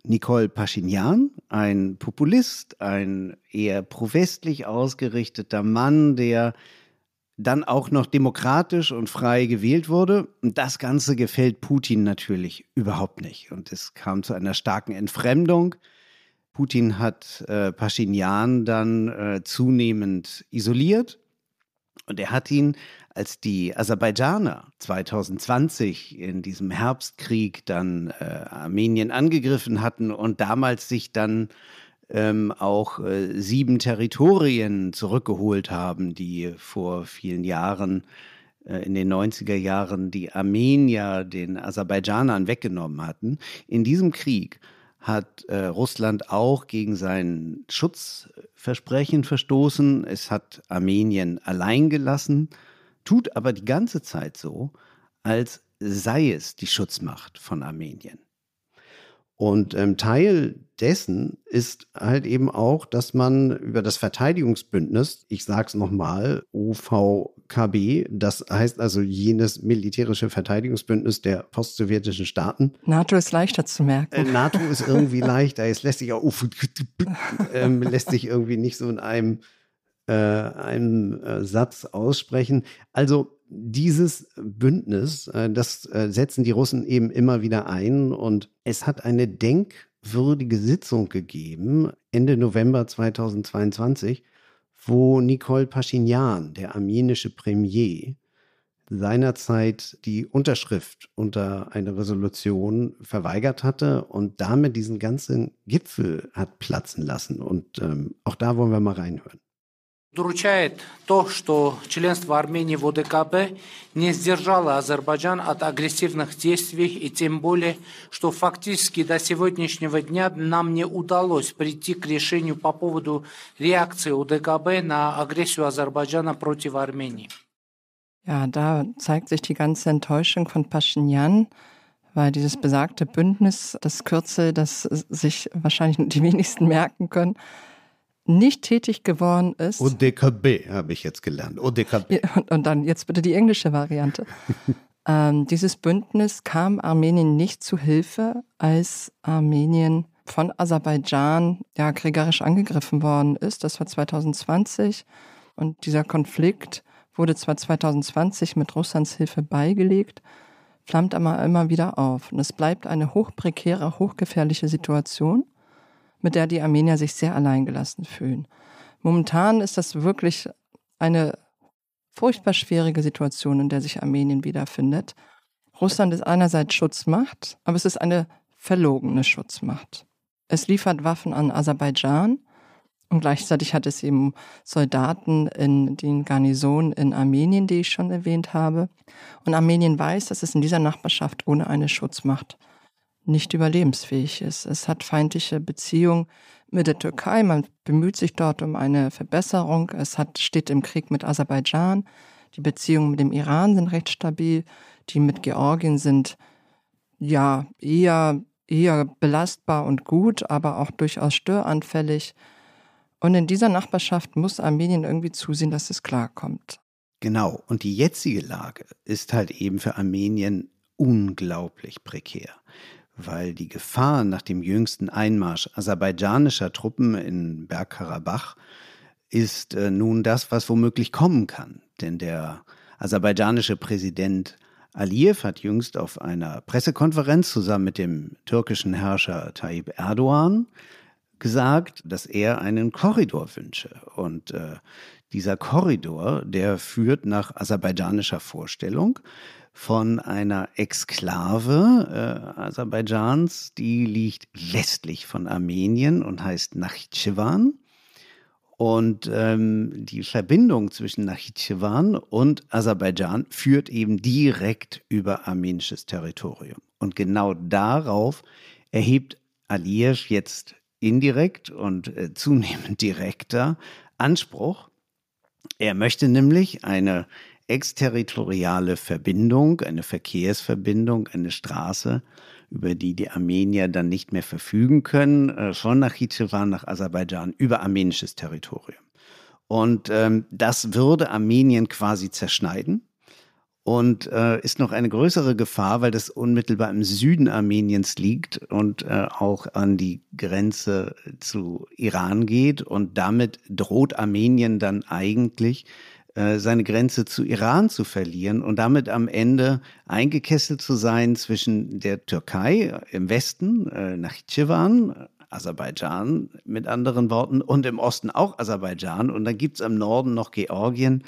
Nicole Pashinyan, ein Populist, ein eher pro-westlich ausgerichteter Mann, der dann auch noch demokratisch und frei gewählt wurde. Und das Ganze gefällt Putin natürlich überhaupt nicht. Und es kam zu einer starken Entfremdung. Putin hat äh, Pashinyan dann äh, zunehmend isoliert. Und er hat ihn, als die Aserbaidschaner 2020 in diesem Herbstkrieg dann äh, Armenien angegriffen hatten und damals sich dann ähm, auch äh, sieben Territorien zurückgeholt haben, die vor vielen Jahren äh, in den 90er Jahren die Armenier den Aserbaidschanern weggenommen hatten. In diesem Krieg hat äh, Russland auch gegen sein Schutzversprechen verstoßen. Es hat Armenien allein gelassen, tut aber die ganze Zeit so, als sei es die Schutzmacht von Armenien. Und ähm, Teil dessen ist halt eben auch, dass man über das Verteidigungsbündnis, ich sage es nochmal, OVKB, das heißt also jenes militärische Verteidigungsbündnis der postsowjetischen Staaten. NATO ist leichter zu merken. Äh, NATO ist irgendwie leichter, es lässt sich auch äh, lässt sich irgendwie nicht so in einem, äh, einem äh, Satz aussprechen. Also dieses Bündnis, äh, das äh, setzen die Russen eben immer wieder ein und es hat eine denkwürdige Sitzung gegeben Ende November 2022, wo Nicole Pashinyan, der armenische Premier, seinerzeit die Unterschrift unter eine Resolution verweigert hatte und damit diesen ganzen Gipfel hat platzen lassen. Und ähm, auch da wollen wir mal reinhören. Удручает то, что членство Армении в ОДКБ не сдержало Азербайджан от агрессивных действий, и тем более, что фактически до сегодняшнего дня нам не удалось прийти к решению по поводу реакции ОДКБ на агрессию Азербайджана против Армении. Ja, da zeigt sich die ganze Enttäuschung von Pashinyan, weil dieses besagte Bündnis, das Kürzel, das sich wahrscheinlich die wenigsten merken können, nicht tätig geworden ist. ODKB habe ich jetzt gelernt. ODKB. Und, und dann jetzt bitte die englische Variante. ähm, dieses Bündnis kam Armenien nicht zu Hilfe, als Armenien von Aserbaidschan ja kriegerisch angegriffen worden ist. Das war 2020. Und dieser Konflikt wurde zwar 2020 mit Russlands Hilfe beigelegt, flammt aber immer wieder auf. Und es bleibt eine hochprekäre, hochgefährliche Situation mit der die Armenier sich sehr alleingelassen fühlen. Momentan ist das wirklich eine furchtbar schwierige Situation, in der sich Armenien wiederfindet. Russland ist einerseits Schutzmacht, aber es ist eine verlogene Schutzmacht. Es liefert Waffen an Aserbaidschan und gleichzeitig hat es eben Soldaten in den Garnisonen in Armenien, die ich schon erwähnt habe. Und Armenien weiß, dass es in dieser Nachbarschaft ohne eine Schutzmacht nicht überlebensfähig ist. Es hat feindliche Beziehungen mit der Türkei. Man bemüht sich dort um eine Verbesserung. Es hat, steht im Krieg mit Aserbaidschan. Die Beziehungen mit dem Iran sind recht stabil. Die mit Georgien sind ja eher, eher belastbar und gut, aber auch durchaus störanfällig. Und in dieser Nachbarschaft muss Armenien irgendwie zusehen, dass es klarkommt. Genau. Und die jetzige Lage ist halt eben für Armenien unglaublich prekär weil die Gefahr nach dem jüngsten Einmarsch aserbaidschanischer Truppen in Bergkarabach ist äh, nun das, was womöglich kommen kann. Denn der aserbaidschanische Präsident Aliyev hat jüngst auf einer Pressekonferenz zusammen mit dem türkischen Herrscher Tayyip Erdogan gesagt, dass er einen Korridor wünsche. Und äh, dieser Korridor, der führt nach aserbaidschanischer Vorstellung von einer Exklave äh, Aserbaidschans, die liegt westlich von Armenien und heißt Nakhitschewan. Und ähm, die Verbindung zwischen Nakhitschewan und Aserbaidschan führt eben direkt über armenisches Territorium. Und genau darauf erhebt Aliyev jetzt indirekt und äh, zunehmend direkter Anspruch. Er möchte nämlich eine exterritoriale Verbindung, eine Verkehrsverbindung, eine Straße, über die die Armenier dann nicht mehr verfügen können, äh, von Nachitschewan nach Aserbaidschan über armenisches Territorium. Und ähm, das würde Armenien quasi zerschneiden und äh, ist noch eine größere Gefahr, weil das unmittelbar im Süden Armeniens liegt und äh, auch an die Grenze zu Iran geht. Und damit droht Armenien dann eigentlich seine Grenze zu Iran zu verlieren und damit am Ende eingekesselt zu sein zwischen der Türkei im Westen, äh, Nachitschewan, Aserbaidschan mit anderen Worten, und im Osten auch Aserbaidschan. Und dann gibt es am Norden noch Georgien.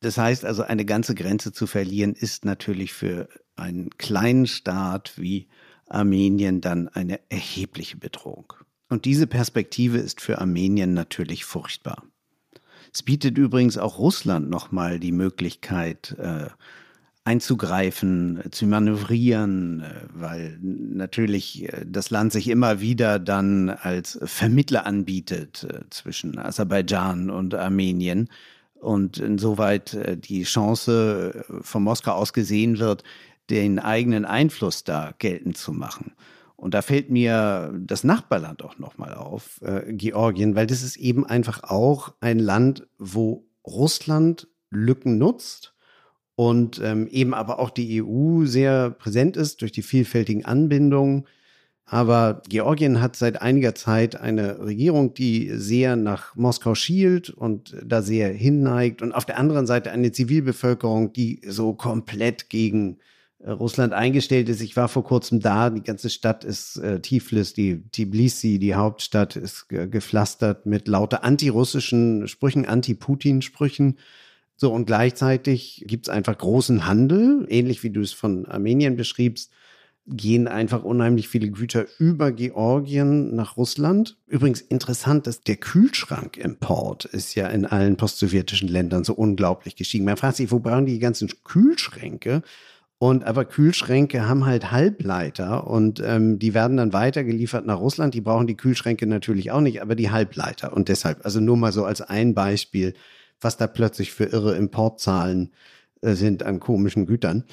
Das heißt also, eine ganze Grenze zu verlieren, ist natürlich für einen kleinen Staat wie Armenien dann eine erhebliche Bedrohung. Und diese Perspektive ist für Armenien natürlich furchtbar. Es bietet übrigens auch Russland nochmal die Möglichkeit, äh, einzugreifen, zu manövrieren, äh, weil natürlich äh, das Land sich immer wieder dann als Vermittler anbietet äh, zwischen Aserbaidschan und Armenien und insoweit die Chance von Moskau aus gesehen wird, den eigenen Einfluss da geltend zu machen. Und da fällt mir das Nachbarland auch nochmal auf, äh, Georgien, weil das ist eben einfach auch ein Land, wo Russland Lücken nutzt und ähm, eben aber auch die EU sehr präsent ist durch die vielfältigen Anbindungen. Aber Georgien hat seit einiger Zeit eine Regierung, die sehr nach Moskau schielt und da sehr hinneigt. Und auf der anderen Seite eine Zivilbevölkerung, die so komplett gegen Russland eingestellt ist. Ich war vor kurzem da. Die ganze Stadt ist äh, Tiflis, die Tbilisi, die Hauptstadt, ist äh, gepflastert mit lauter antirussischen Sprüchen, anti-Putin-Sprüchen. So, und gleichzeitig gibt es einfach großen Handel, ähnlich wie du es von Armenien beschriebst. gehen einfach unheimlich viele Güter über Georgien nach Russland. Übrigens interessant, dass der Kühlschrankimport ist ja in allen postsowjetischen Ländern so unglaublich gestiegen. Man fragt sich, wo brauchen die ganzen Kühlschränke? Und aber Kühlschränke haben halt Halbleiter und ähm, die werden dann weitergeliefert nach Russland. Die brauchen die Kühlschränke natürlich auch nicht, aber die Halbleiter. Und deshalb, also nur mal so als ein Beispiel, was da plötzlich für irre Importzahlen äh, sind an komischen Gütern.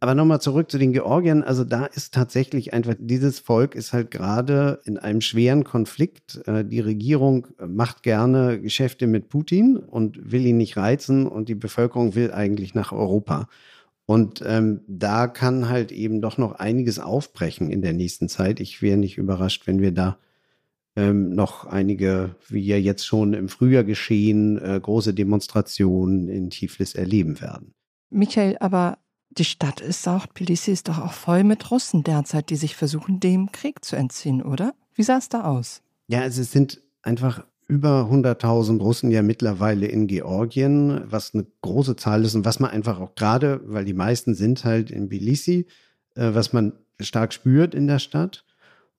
Aber nochmal zurück zu den Georgiern. Also da ist tatsächlich einfach, dieses Volk ist halt gerade in einem schweren Konflikt. Äh, die Regierung macht gerne Geschäfte mit Putin und will ihn nicht reizen und die Bevölkerung will eigentlich nach Europa. Und ähm, da kann halt eben doch noch einiges aufbrechen in der nächsten Zeit. Ich wäre nicht überrascht, wenn wir da ähm, noch einige, wie ja jetzt schon im Frühjahr geschehen, äh, große Demonstrationen in Tiflis erleben werden. Michael, aber die Stadt ist auch, Tbilisi ist doch auch voll mit Russen derzeit, die sich versuchen, dem Krieg zu entziehen, oder? Wie sah es da aus? Ja, also es sind einfach über 100.000 Russen ja mittlerweile in Georgien, was eine große Zahl ist und was man einfach auch gerade, weil die meisten sind halt in Tbilisi, äh, was man stark spürt in der Stadt.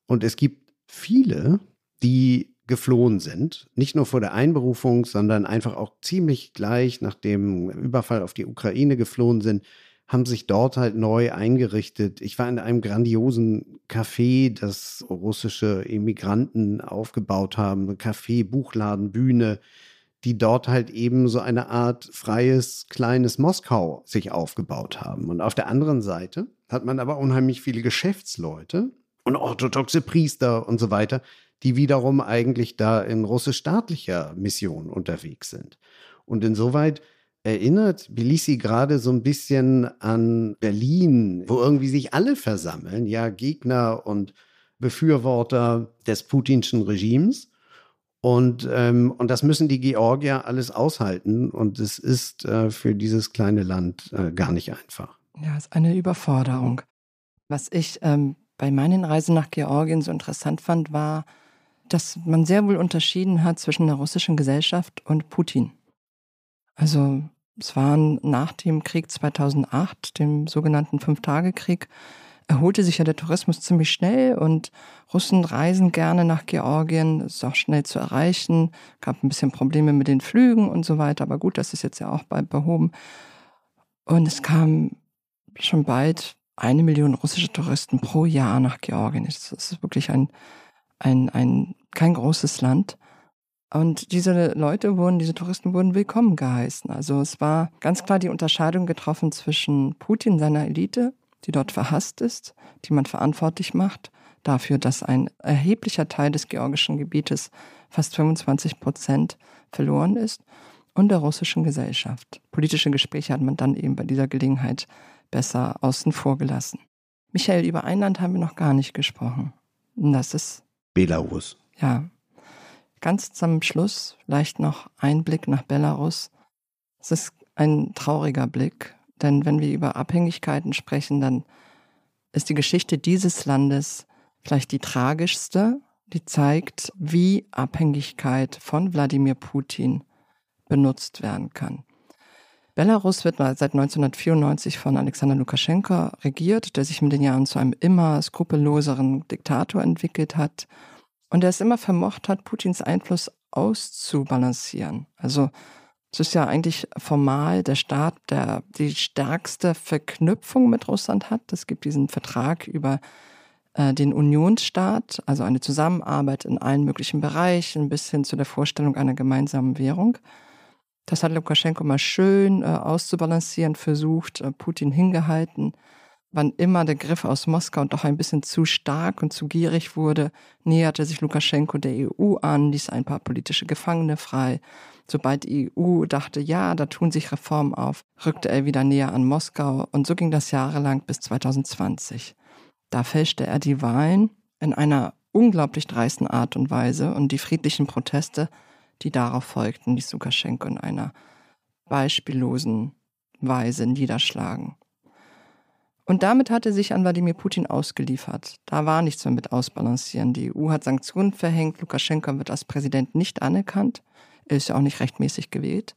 Und es gibt viele, die geflohen sind, nicht nur vor der Einberufung, sondern einfach auch ziemlich gleich nach dem Überfall auf die Ukraine geflohen sind, haben sich dort halt neu eingerichtet. Ich war in einem grandiosen Café, das russische Emigranten aufgebaut haben. Café, Buchladen, Bühne, die dort halt eben so eine Art freies, kleines Moskau sich aufgebaut haben. Und auf der anderen Seite hat man aber unheimlich viele Geschäftsleute und orthodoxe Priester und so weiter, die wiederum eigentlich da in russisch-staatlicher Mission unterwegs sind. Und insoweit erinnert Tbilisi gerade so ein bisschen an Berlin, wo irgendwie sich alle versammeln, ja, Gegner und Befürworter des putinschen Regimes. Und, ähm, und das müssen die Georgier alles aushalten. Und es ist äh, für dieses kleine Land äh, gar nicht einfach. Ja, es ist eine Überforderung. Was ich ähm, bei meinen Reisen nach Georgien so interessant fand, war, dass man sehr wohl unterschieden hat zwischen der russischen Gesellschaft und Putin. Also es waren nach dem Krieg 2008, dem sogenannten Fünf-Tage-Krieg, erholte sich ja der Tourismus ziemlich schnell und Russen reisen gerne nach Georgien, ist auch schnell zu erreichen, gab ein bisschen Probleme mit den Flügen und so weiter, aber gut, das ist jetzt ja auch bald behoben. Und es kam schon bald eine Million russische Touristen pro Jahr nach Georgien. Das ist wirklich ein, ein, ein kein großes Land. Und diese Leute wurden, diese Touristen wurden willkommen geheißen. Also es war ganz klar die Unterscheidung getroffen zwischen Putin, seiner Elite, die dort verhasst ist, die man verantwortlich macht, dafür, dass ein erheblicher Teil des georgischen Gebietes, fast 25 Prozent, verloren ist, und der russischen Gesellschaft. Politische Gespräche hat man dann eben bei dieser Gelegenheit besser außen vor gelassen. Michael, über ein Land haben wir noch gar nicht gesprochen. Und das ist Belarus. Ja, Ganz zum Schluss vielleicht noch ein Blick nach Belarus. Es ist ein trauriger Blick, denn wenn wir über Abhängigkeiten sprechen, dann ist die Geschichte dieses Landes vielleicht die tragischste, die zeigt, wie Abhängigkeit von Wladimir Putin benutzt werden kann. Belarus wird seit 1994 von Alexander Lukaschenko regiert, der sich mit den Jahren zu einem immer skrupelloseren Diktator entwickelt hat und der es immer vermocht hat, Putins Einfluss auszubalancieren. Also es ist ja eigentlich formal der Staat, der die stärkste Verknüpfung mit Russland hat. Es gibt diesen Vertrag über äh, den Unionsstaat, also eine Zusammenarbeit in allen möglichen Bereichen bis hin zu der Vorstellung einer gemeinsamen Währung. Das hat Lukaschenko mal schön äh, auszubalancieren versucht, äh, Putin hingehalten wann immer der Griff aus Moskau doch ein bisschen zu stark und zu gierig wurde, näherte sich Lukaschenko der EU an, ließ ein paar politische Gefangene frei. Sobald die EU dachte, ja, da tun sich Reformen auf, rückte er wieder näher an Moskau und so ging das jahrelang bis 2020. Da fälschte er die Wahlen in einer unglaublich dreisten Art und Weise und die friedlichen Proteste, die darauf folgten, ließ Lukaschenko in einer beispiellosen Weise niederschlagen. Und damit hat er sich an Wladimir Putin ausgeliefert. Da war nichts mehr mit Ausbalancieren. Die EU hat Sanktionen verhängt. Lukaschenko wird als Präsident nicht anerkannt. Er ist ja auch nicht rechtmäßig gewählt.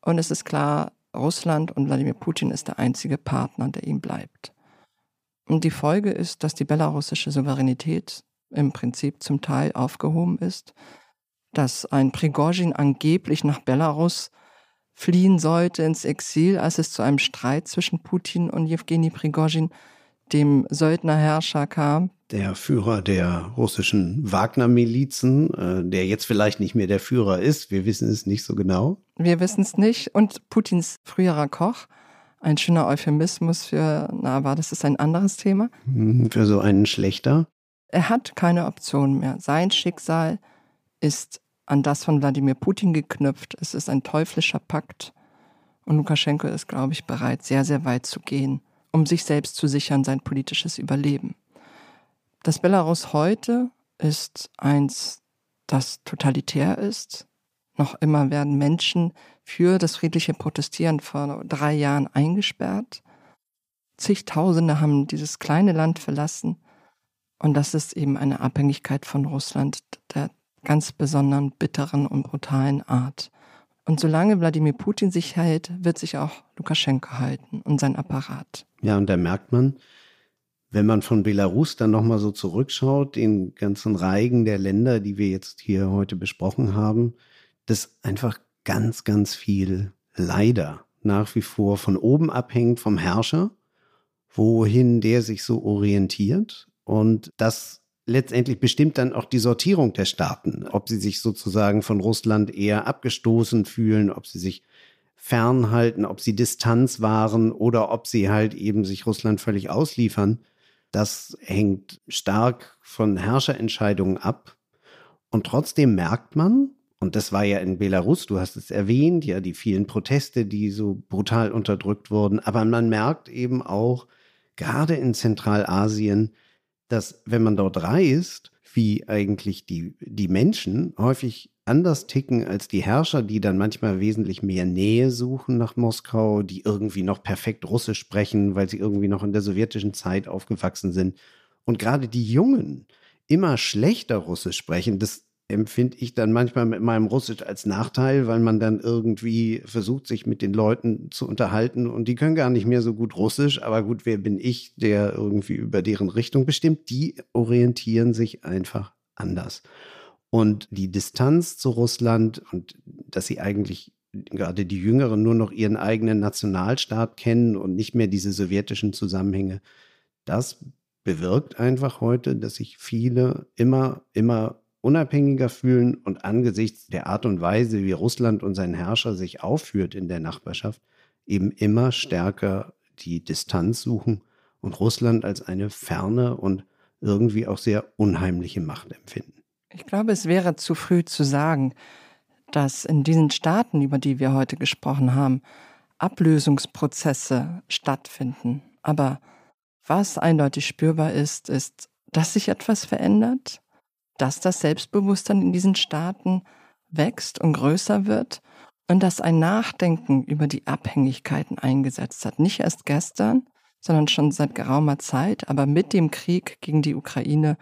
Und es ist klar, Russland und Wladimir Putin ist der einzige Partner, der ihm bleibt. Und die Folge ist, dass die belarussische Souveränität im Prinzip zum Teil aufgehoben ist, dass ein Prigozhin angeblich nach Belarus fliehen sollte ins Exil, als es zu einem Streit zwischen Putin und Jewgeni Prigozhin, dem Söldnerherrscher, kam. Der Führer der russischen Wagner-Milizen, äh, der jetzt vielleicht nicht mehr der Führer ist, wir wissen es nicht so genau. Wir wissen es nicht. Und Putins früherer Koch, ein schöner Euphemismus für, na, aber das ist ein anderes Thema. Hm, für so einen Schlechter. Er hat keine Option mehr. Sein Schicksal ist an das von Wladimir Putin geknüpft. Es ist ein teuflischer Pakt. Und Lukaschenko ist, glaube ich, bereit, sehr, sehr weit zu gehen, um sich selbst zu sichern, sein politisches Überleben. Das Belarus heute ist eins, das totalitär ist. Noch immer werden Menschen für das friedliche Protestieren vor drei Jahren eingesperrt. Zigtausende haben dieses kleine Land verlassen. Und das ist eben eine Abhängigkeit von Russland der ganz besonderen, bitteren und brutalen Art. Und solange Wladimir Putin sich hält, wird sich auch Lukaschenko halten und sein Apparat. Ja, und da merkt man, wenn man von Belarus dann nochmal so zurückschaut, den ganzen Reigen der Länder, die wir jetzt hier heute besprochen haben, dass einfach ganz, ganz viel leider nach wie vor von oben abhängt vom Herrscher, wohin der sich so orientiert und das letztendlich bestimmt dann auch die Sortierung der Staaten, ob sie sich sozusagen von Russland eher abgestoßen fühlen, ob sie sich fernhalten, ob sie Distanz wahren oder ob sie halt eben sich Russland völlig ausliefern. Das hängt stark von Herrscherentscheidungen ab. Und trotzdem merkt man, und das war ja in Belarus, du hast es erwähnt, ja, die vielen Proteste, die so brutal unterdrückt wurden, aber man merkt eben auch, gerade in Zentralasien, dass wenn man dort reist, wie eigentlich die, die Menschen häufig anders ticken als die Herrscher, die dann manchmal wesentlich mehr Nähe suchen nach Moskau, die irgendwie noch perfekt Russisch sprechen, weil sie irgendwie noch in der sowjetischen Zeit aufgewachsen sind. Und gerade die Jungen immer schlechter Russisch sprechen, das empfinde ich dann manchmal mit meinem Russisch als Nachteil, weil man dann irgendwie versucht, sich mit den Leuten zu unterhalten und die können gar nicht mehr so gut Russisch, aber gut, wer bin ich, der irgendwie über deren Richtung bestimmt? Die orientieren sich einfach anders. Und die Distanz zu Russland und dass sie eigentlich gerade die Jüngeren nur noch ihren eigenen Nationalstaat kennen und nicht mehr diese sowjetischen Zusammenhänge, das bewirkt einfach heute, dass sich viele immer, immer unabhängiger fühlen und angesichts der Art und Weise, wie Russland und sein Herrscher sich aufführt in der Nachbarschaft, eben immer stärker die Distanz suchen und Russland als eine ferne und irgendwie auch sehr unheimliche Macht empfinden. Ich glaube, es wäre zu früh zu sagen, dass in diesen Staaten, über die wir heute gesprochen haben, Ablösungsprozesse stattfinden. Aber was eindeutig spürbar ist, ist, dass sich etwas verändert, dass das Selbstbewusstsein in diesen Staaten wächst und größer wird und dass ein Nachdenken über die Abhängigkeiten eingesetzt hat. Nicht erst gestern, sondern schon seit geraumer Zeit. Aber mit dem Krieg gegen die Ukraine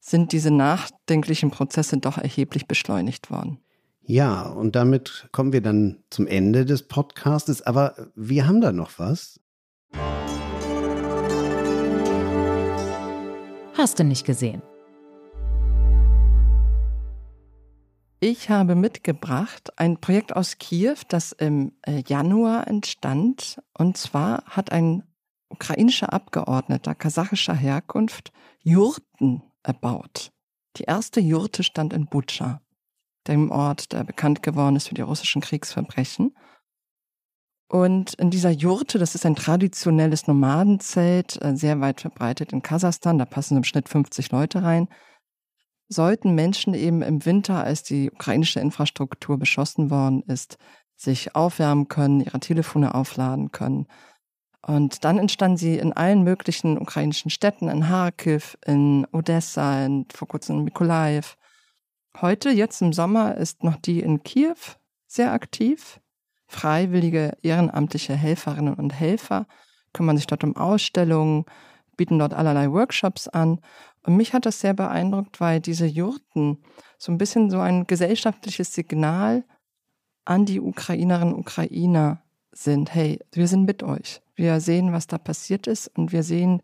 sind diese nachdenklichen Prozesse doch erheblich beschleunigt worden. Ja, und damit kommen wir dann zum Ende des Podcastes. Aber wir haben da noch was. Hast du nicht gesehen? Ich habe mitgebracht ein Projekt aus Kiew, das im äh, Januar entstand. Und zwar hat ein ukrainischer Abgeordneter kasachischer Herkunft Jurten erbaut. Die erste Jurte stand in Butscha, dem Ort, der bekannt geworden ist für die russischen Kriegsverbrechen. Und in dieser Jurte, das ist ein traditionelles Nomadenzelt, äh, sehr weit verbreitet in Kasachstan, da passen im Schnitt 50 Leute rein, sollten Menschen eben im Winter, als die ukrainische Infrastruktur beschossen worden ist, sich aufwärmen können, ihre Telefone aufladen können. Und dann entstanden sie in allen möglichen ukrainischen Städten, in Kharkiv, in Odessa, in, vor kurzem in Mikolaev. Heute, jetzt im Sommer, ist noch die in Kiew sehr aktiv. Freiwillige ehrenamtliche Helferinnen und Helfer kümmern sich dort um Ausstellungen, bieten dort allerlei Workshops an und mich hat das sehr beeindruckt, weil diese Jurten so ein bisschen so ein gesellschaftliches Signal an die Ukrainerinnen und Ukrainer sind. Hey, wir sind mit euch. Wir sehen, was da passiert ist und wir sehen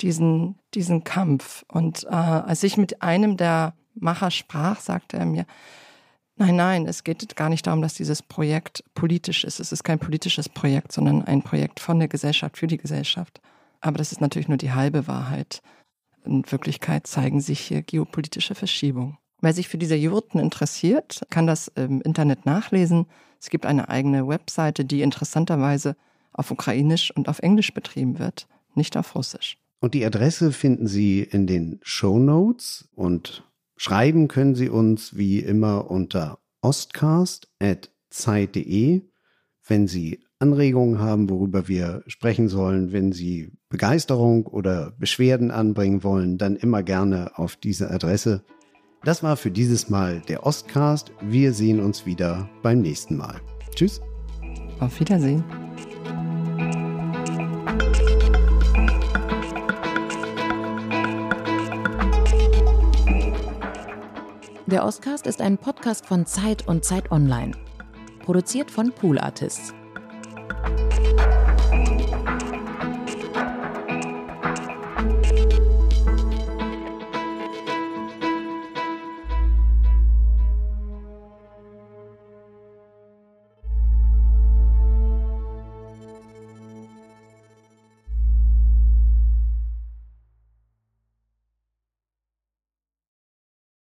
diesen, diesen Kampf. Und äh, als ich mit einem der Macher sprach, sagte er mir, nein, nein, es geht gar nicht darum, dass dieses Projekt politisch ist. Es ist kein politisches Projekt, sondern ein Projekt von der Gesellschaft für die Gesellschaft. Aber das ist natürlich nur die halbe Wahrheit. In Wirklichkeit zeigen sich hier geopolitische Verschiebungen. Wer sich für diese Jurten interessiert, kann das im Internet nachlesen. Es gibt eine eigene Webseite, die interessanterweise auf Ukrainisch und auf Englisch betrieben wird, nicht auf Russisch. Und die Adresse finden Sie in den Show Notes und schreiben können Sie uns wie immer unter ostcast.zeit.de, wenn Sie Anregungen haben, worüber wir sprechen sollen, wenn Sie Begeisterung oder Beschwerden anbringen wollen, dann immer gerne auf diese Adresse. Das war für dieses Mal der Ostcast. Wir sehen uns wieder beim nächsten Mal. Tschüss. Auf Wiedersehen. Der Ostcast ist ein Podcast von Zeit und Zeit Online. Produziert von Pool Artists. you